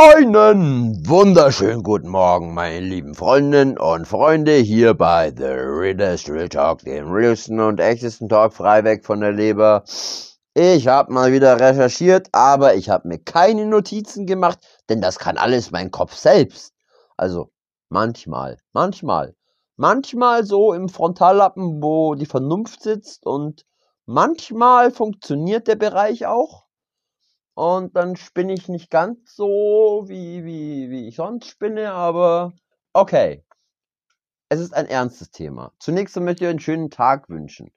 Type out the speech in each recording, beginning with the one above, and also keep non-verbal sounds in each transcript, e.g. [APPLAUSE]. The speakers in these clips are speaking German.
Einen wunderschönen guten Morgen, meine lieben Freundinnen und Freunde, hier bei The Reader's Real Talk, dem realsten und echtesten Talk frei weg von der Leber. Ich habe mal wieder recherchiert, aber ich habe mir keine Notizen gemacht, denn das kann alles mein Kopf selbst. Also manchmal, manchmal, manchmal so im Frontallappen, wo die Vernunft sitzt und manchmal funktioniert der Bereich auch und dann spinne ich nicht ganz so, wie, wie, wie ich sonst spinne, aber okay. Es ist ein ernstes Thema. Zunächst möchte ich einen schönen Tag wünschen.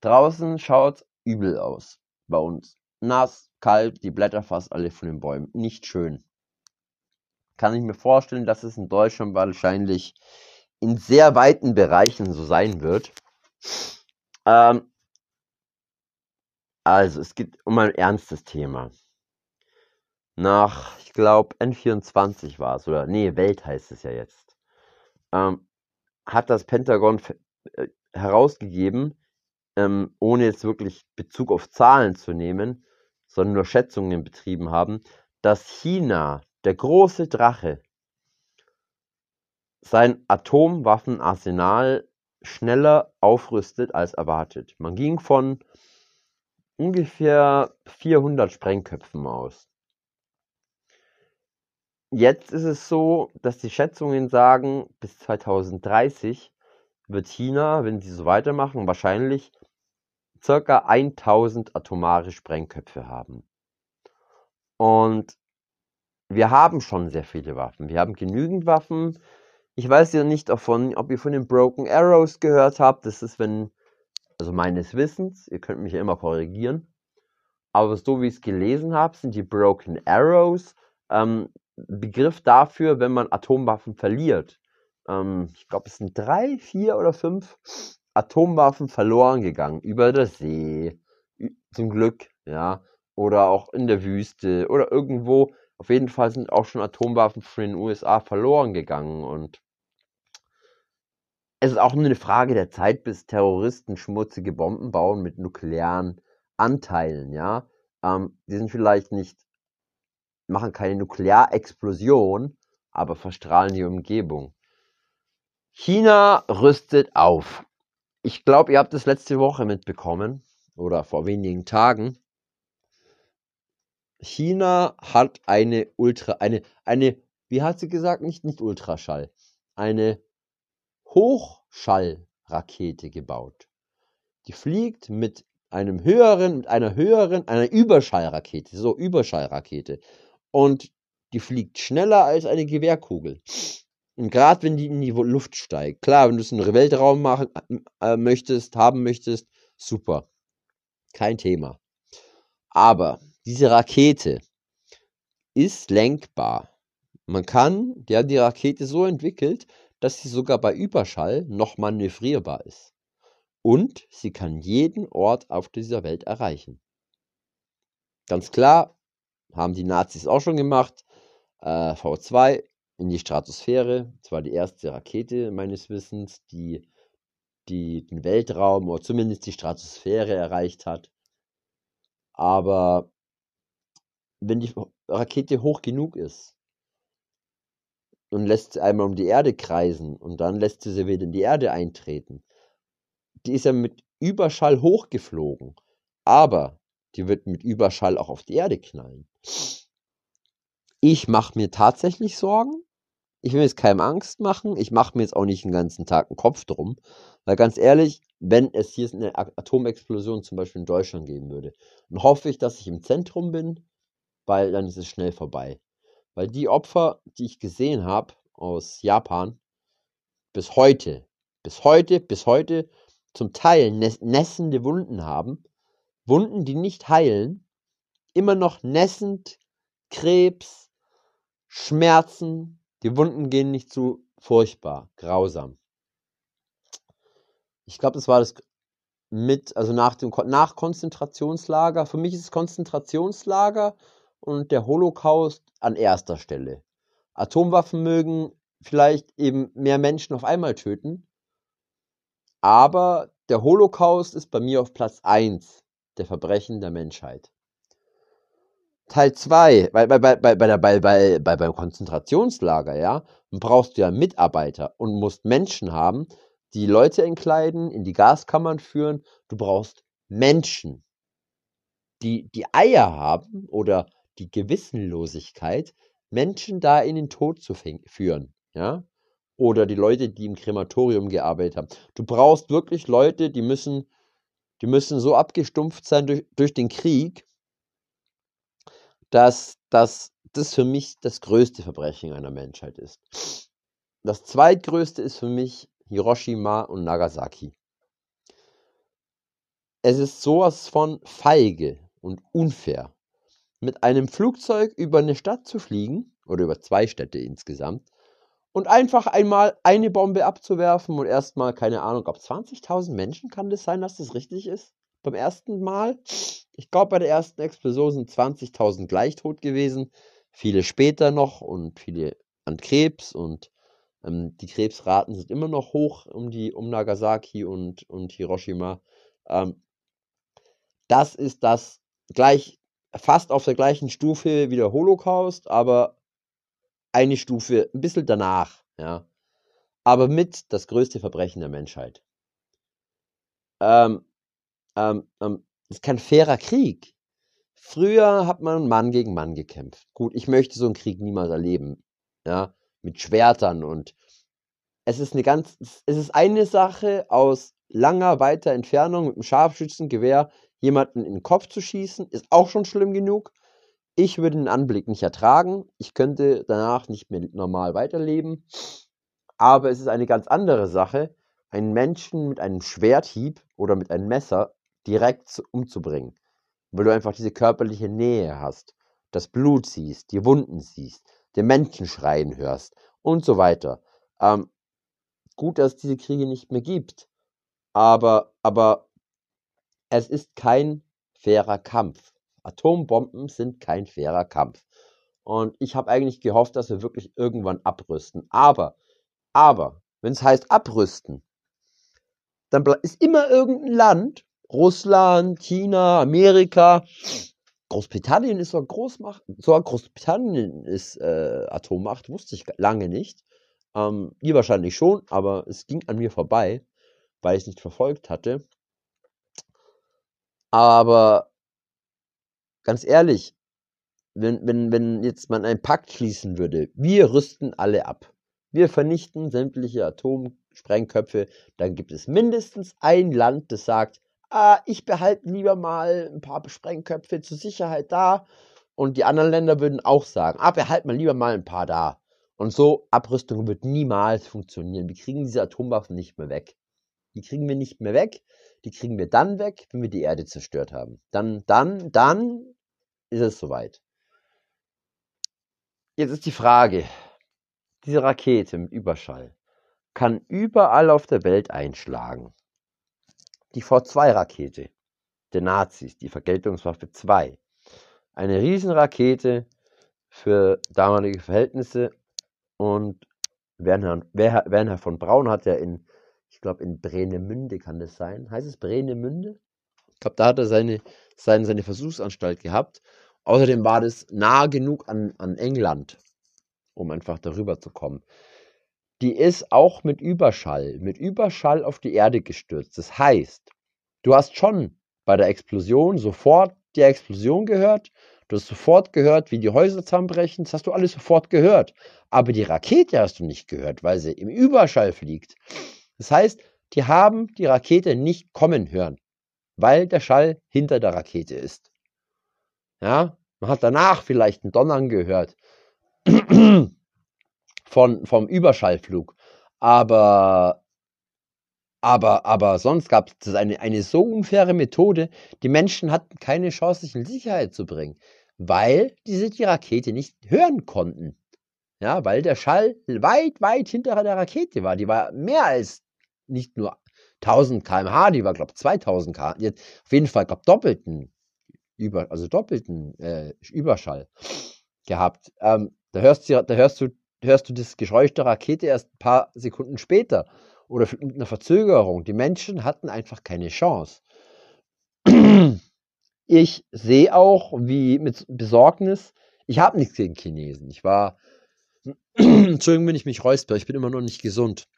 Draußen schaut übel aus. Bei uns. Nass, kalt, die Blätter fast alle von den Bäumen. Nicht schön. Kann ich mir vorstellen, dass es in Deutschland wahrscheinlich in sehr weiten Bereichen so sein wird. Ähm, also, es geht um ein ernstes Thema. Nach, ich glaube, N24 war es, oder nee, Welt heißt es ja jetzt, ähm, hat das Pentagon äh, herausgegeben, ähm, ohne jetzt wirklich Bezug auf Zahlen zu nehmen, sondern nur Schätzungen betrieben haben, dass China, der große Drache, sein Atomwaffenarsenal schneller aufrüstet als erwartet. Man ging von ungefähr 400 Sprengköpfen aus. Jetzt ist es so, dass die Schätzungen sagen, bis 2030 wird China, wenn sie so weitermachen, wahrscheinlich circa 1000 atomare Sprengköpfe haben. Und wir haben schon sehr viele Waffen. Wir haben genügend Waffen. Ich weiß ja nicht davon, ob ihr von den Broken Arrows gehört habt. Das ist, wenn also meines Wissens, ihr könnt mich ja immer korrigieren, aber so wie ich es gelesen habe, sind die Broken Arrows ähm, Begriff dafür, wenn man Atomwaffen verliert. Ähm, ich glaube, es sind drei, vier oder fünf Atomwaffen verloren gegangen über der See, zum Glück, ja, oder auch in der Wüste oder irgendwo. Auf jeden Fall sind auch schon Atomwaffen von den USA verloren gegangen und es ist auch nur eine Frage der Zeit, bis Terroristen schmutzige Bomben bauen mit nuklearen Anteilen, ja. Ähm, die sind vielleicht nicht, machen keine Nuklearexplosion, aber verstrahlen die Umgebung. China rüstet auf. Ich glaube, ihr habt es letzte Woche mitbekommen oder vor wenigen Tagen. China hat eine Ultra, eine, eine, wie hat sie gesagt, nicht, nicht Ultraschall, eine Hochschallrakete gebaut. Die fliegt mit einem höheren, mit einer höheren, einer Überschallrakete, so Überschallrakete. Und die fliegt schneller als eine Gewehrkugel. Und gerade wenn die in die Luft steigt, klar, wenn du es in den Weltraum machen äh, möchtest, haben möchtest, super. Kein Thema. Aber diese Rakete ist lenkbar. Man kann, die haben die Rakete so entwickelt, dass sie sogar bei Überschall noch manövrierbar ist. Und sie kann jeden Ort auf dieser Welt erreichen. Ganz klar, haben die Nazis auch schon gemacht. Äh, V2 in die Stratosphäre. Das war die erste Rakete meines Wissens, die, die den Weltraum oder zumindest die Stratosphäre erreicht hat. Aber wenn die Rakete hoch genug ist, und lässt sie einmal um die Erde kreisen und dann lässt sie sie wieder in die Erde eintreten. Die ist ja mit Überschall hochgeflogen, aber die wird mit Überschall auch auf die Erde knallen. Ich mache mir tatsächlich Sorgen. Ich will jetzt keinem Angst machen. Ich mache mir jetzt auch nicht den ganzen Tag einen Kopf drum. Weil ganz ehrlich, wenn es hier eine Atomexplosion zum Beispiel in Deutschland geben würde, dann hoffe ich, dass ich im Zentrum bin, weil dann ist es schnell vorbei. Weil die Opfer, die ich gesehen habe aus Japan, bis heute, bis heute, bis heute zum Teil nässende Wunden haben, Wunden, die nicht heilen, immer noch nässend, Krebs, Schmerzen, die Wunden gehen nicht zu furchtbar, grausam. Ich glaube, das war das mit, also nach dem nach Konzentrationslager. Für mich ist es Konzentrationslager und der Holocaust an erster Stelle. Atomwaffen mögen vielleicht eben mehr Menschen auf einmal töten, aber der Holocaust ist bei mir auf Platz 1 der Verbrechen der Menschheit. Teil 2, bei, bei, bei, bei, bei, bei, bei, bei, beim Konzentrationslager, ja, brauchst du ja Mitarbeiter und musst Menschen haben, die Leute entkleiden, in die Gaskammern führen. Du brauchst Menschen, die die Eier haben oder die Gewissenlosigkeit, Menschen da in den Tod zu führen, ja? Oder die Leute, die im Krematorium gearbeitet haben. Du brauchst wirklich Leute, die müssen, die müssen so abgestumpft sein durch, durch den Krieg, dass, dass das für mich das größte Verbrechen einer Menschheit ist. Das zweitgrößte ist für mich Hiroshima und Nagasaki. Es ist sowas von feige und unfair, mit einem Flugzeug über eine Stadt zu fliegen, oder über zwei Städte insgesamt, und einfach einmal eine Bombe abzuwerfen und erstmal, keine Ahnung, ob 20.000 Menschen kann das sein, dass das richtig ist? Beim ersten Mal? Ich glaube, bei der ersten Explosion sind 20.000 gleich tot gewesen, viele später noch und viele an Krebs und ähm, die Krebsraten sind immer noch hoch um, die, um Nagasaki und, und Hiroshima. Ähm, das ist das gleich fast auf der gleichen Stufe wie der Holocaust, aber eine Stufe ein bisschen danach, ja. Aber mit das größte Verbrechen der Menschheit. Ähm, ähm, ähm, das ist kein fairer Krieg. Früher hat man Mann gegen Mann gekämpft. Gut, ich möchte so einen Krieg niemals erleben, ja, mit Schwertern und es ist eine ganz, es ist eine Sache aus langer, weiter Entfernung mit einem Scharfschützengewehr jemanden in den Kopf zu schießen, ist auch schon schlimm genug. Ich würde den Anblick nicht ertragen. Ich könnte danach nicht mehr normal weiterleben. Aber es ist eine ganz andere Sache, einen Menschen mit einem Schwerthieb oder mit einem Messer direkt umzubringen. Weil du einfach diese körperliche Nähe hast, das Blut siehst, die Wunden siehst, den Menschen schreien hörst und so weiter. Ähm, gut, dass es diese Kriege nicht mehr gibt. Aber, aber es ist kein fairer Kampf. Atombomben sind kein fairer Kampf. Und ich habe eigentlich gehofft, dass wir wirklich irgendwann abrüsten. Aber, aber, wenn es heißt abrüsten, dann ist immer irgendein Land, Russland, China, Amerika, Großbritannien ist so Großmacht, sogar Großbritannien ist äh, Atommacht, wusste ich lange nicht. Ähm, ihr wahrscheinlich schon, aber es ging an mir vorbei, weil ich es nicht verfolgt hatte. Aber ganz ehrlich, wenn, wenn, wenn jetzt man einen Pakt schließen würde, wir rüsten alle ab, wir vernichten sämtliche Atomsprengköpfe, dann gibt es mindestens ein Land, das sagt, ah, ich behalte lieber mal ein paar Sprengköpfe zur Sicherheit da. Und die anderen Länder würden auch sagen, ah, behalte mal lieber mal ein paar da. Und so, Abrüstung wird niemals funktionieren. Wir kriegen diese Atomwaffen nicht mehr weg. Die kriegen wir nicht mehr weg. Die kriegen wir dann weg, wenn wir die Erde zerstört haben. Dann, dann, dann ist es soweit. Jetzt ist die Frage, diese Rakete mit Überschall kann überall auf der Welt einschlagen. Die V2-Rakete der Nazis, die Vergeltungswaffe 2. Eine Riesenrakete für damalige Verhältnisse und Werner, Werner von Braun hat ja in ich glaube in Breenemünde kann das sein. Heißt es Breenemünde? Ich glaube, da hat er seine, seine, seine Versuchsanstalt gehabt. Außerdem war das nah genug an, an England, um einfach darüber zu kommen. Die ist auch mit Überschall, mit Überschall auf die Erde gestürzt. Das heißt, du hast schon bei der Explosion sofort die Explosion gehört, du hast sofort gehört, wie die Häuser zusammenbrechen, das hast du alles sofort gehört. Aber die Rakete hast du nicht gehört, weil sie im Überschall fliegt. Das heißt, die haben die Rakete nicht kommen hören, weil der Schall hinter der Rakete ist. Ja, man hat danach vielleicht ein Donnern gehört [CLEARS THROAT] von, vom Überschallflug. Aber, aber, aber sonst gab es eine, eine so unfaire Methode, die Menschen hatten keine Chance, sich in Sicherheit zu bringen, weil diese die Rakete nicht hören konnten. Ja, weil der Schall weit, weit hinter der Rakete war. Die war mehr als nicht nur 1000 km/h, die war, glaube ich, 2000 km/h. Jetzt auf jeden Fall, glaube doppelten, über, also doppelten äh, Überschall gehabt. Ähm, da, hörst du, da hörst du, hörst du das Geräusch der Rakete erst ein paar Sekunden später oder mit einer Verzögerung. Die Menschen hatten einfach keine Chance. ich sehe auch, wie mit Besorgnis, ich habe nichts gegen Chinesen. Ich war, [CLEARS THROAT] Entschuldigung, wenn ich mich räusper, ich bin immer noch nicht gesund.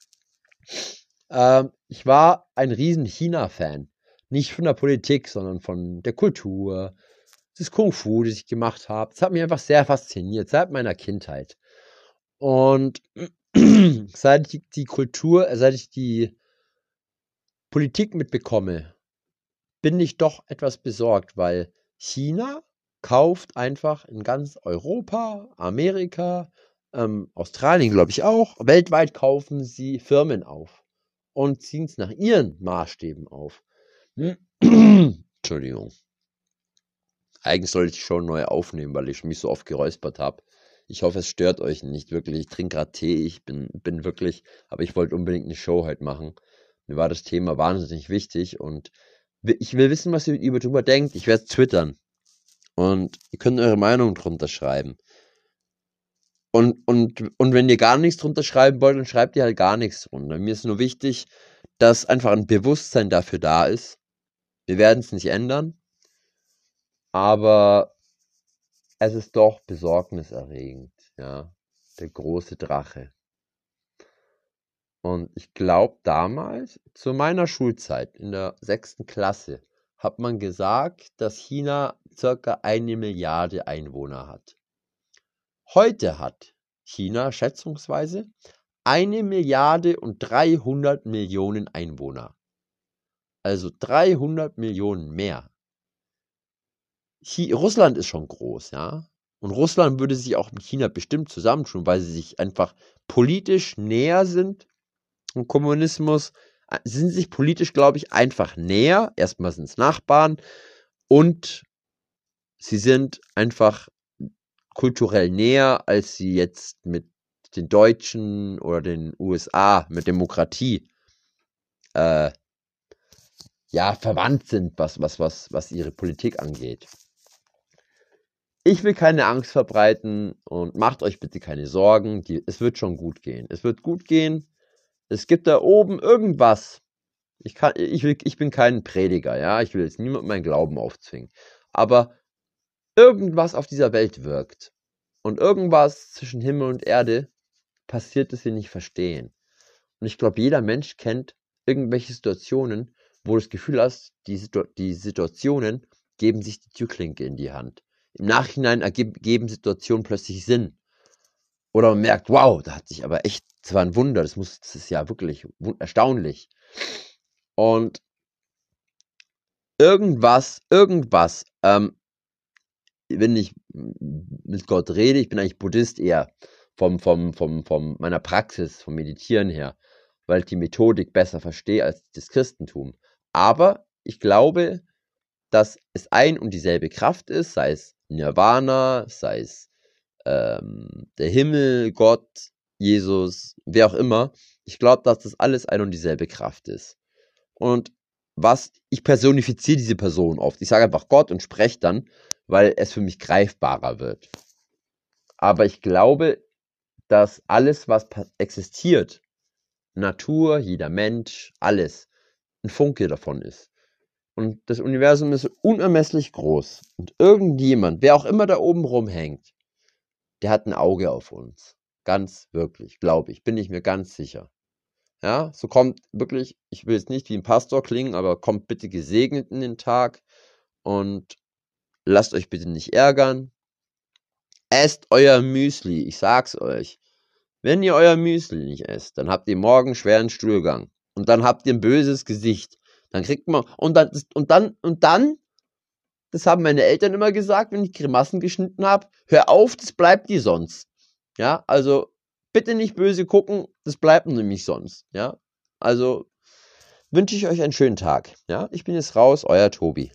Ähm, ich war ein riesen China-Fan. Nicht von der Politik, sondern von der Kultur, das Kung Fu, das ich gemacht habe. Das hat mich einfach sehr fasziniert, seit meiner Kindheit. Und [CLEARS THROAT] seit ich die Kultur, seit ich die Politik mitbekomme, bin ich doch etwas besorgt, weil China kauft einfach in ganz Europa, Amerika, ähm, Australien, glaube ich auch, weltweit kaufen sie Firmen auf und ziehen es nach ihren Maßstäben auf. [CLEARS THROAT] Entschuldigung. Eigentlich sollte ich schon neu aufnehmen, weil ich mich so oft geräuspert habe. Ich hoffe, es stört euch nicht wirklich. Ich trinke gerade Tee, ich bin, bin wirklich, aber ich wollte unbedingt eine Show halt machen. Mir war das Thema wahnsinnig wichtig und ich will wissen, was ihr darüber denkt. Ich werde twittern. Und ihr könnt eure Meinung drunter schreiben. Und, und, und wenn ihr gar nichts drunter schreiben wollt, dann schreibt ihr halt gar nichts drunter. Mir ist nur wichtig, dass einfach ein Bewusstsein dafür da ist. Wir werden es nicht ändern. Aber es ist doch besorgniserregend, ja. Der große Drache. Und ich glaube, damals, zu meiner Schulzeit, in der sechsten Klasse, hat man gesagt, dass China circa eine Milliarde Einwohner hat. Heute hat China schätzungsweise eine Milliarde und 300 Millionen Einwohner. Also 300 Millionen mehr. Chi Russland ist schon groß, ja. Und Russland würde sich auch mit China bestimmt zusammentun, weil sie sich einfach politisch näher sind und Kommunismus äh, sind sich politisch, glaube ich, einfach näher. Erstmal sind es Nachbarn und sie sind einfach kulturell näher, als sie jetzt mit den Deutschen oder den USA mit Demokratie äh, ja verwandt sind, was, was, was, was ihre Politik angeht. Ich will keine Angst verbreiten und macht euch bitte keine Sorgen. Die, es wird schon gut gehen. Es wird gut gehen es gibt da oben irgendwas. Ich, kann, ich, will, ich bin kein Prediger, ja. Ich will jetzt niemandem meinen Glauben aufzwingen. Aber irgendwas auf dieser Welt wirkt. Und irgendwas zwischen Himmel und Erde passiert, das wir nicht verstehen. Und ich glaube, jeder Mensch kennt irgendwelche Situationen, wo du das Gefühl hast, die, Situ die Situationen geben sich die Türklinke in die Hand. Im Nachhinein ergeben Situationen plötzlich Sinn. Oder man merkt, wow, da hat sich aber echt, das war ein Wunder, das, muss, das ist ja wirklich erstaunlich. Und irgendwas, irgendwas, ähm, wenn ich mit Gott rede, ich bin eigentlich Buddhist eher vom, vom, vom, vom meiner Praxis, vom Meditieren her, weil ich die Methodik besser verstehe als das Christentum. Aber ich glaube, dass es ein und dieselbe Kraft ist, sei es Nirvana, sei es ähm, der Himmel, Gott, Jesus, wer auch immer. Ich glaube, dass das alles ein und dieselbe Kraft ist. Und was, ich personifiziere diese Person oft. Ich sage einfach Gott und spreche dann, weil es für mich greifbarer wird. Aber ich glaube, dass alles, was existiert, Natur, jeder Mensch, alles, ein Funke davon ist. Und das Universum ist unermesslich groß. Und irgendjemand, wer auch immer da oben rumhängt, der hat ein Auge auf uns. Ganz wirklich, glaube ich, bin ich mir ganz sicher. Ja, so kommt wirklich, ich will jetzt nicht wie ein Pastor klingen, aber kommt bitte gesegnet in den Tag und lasst euch bitte nicht ärgern. Esst euer Müsli, ich sag's euch. Wenn ihr euer Müsli nicht esst, dann habt ihr morgen schweren Stuhlgang und dann habt ihr ein böses Gesicht. Dann kriegt man und dann und dann und dann das haben meine Eltern immer gesagt, wenn ich Grimassen geschnitten habe. Hör auf, das bleibt die sonst. Ja, also bitte nicht böse gucken, das bleibt nämlich sonst. Ja, also wünsche ich euch einen schönen Tag. Ja, ich bin jetzt raus, euer Tobi.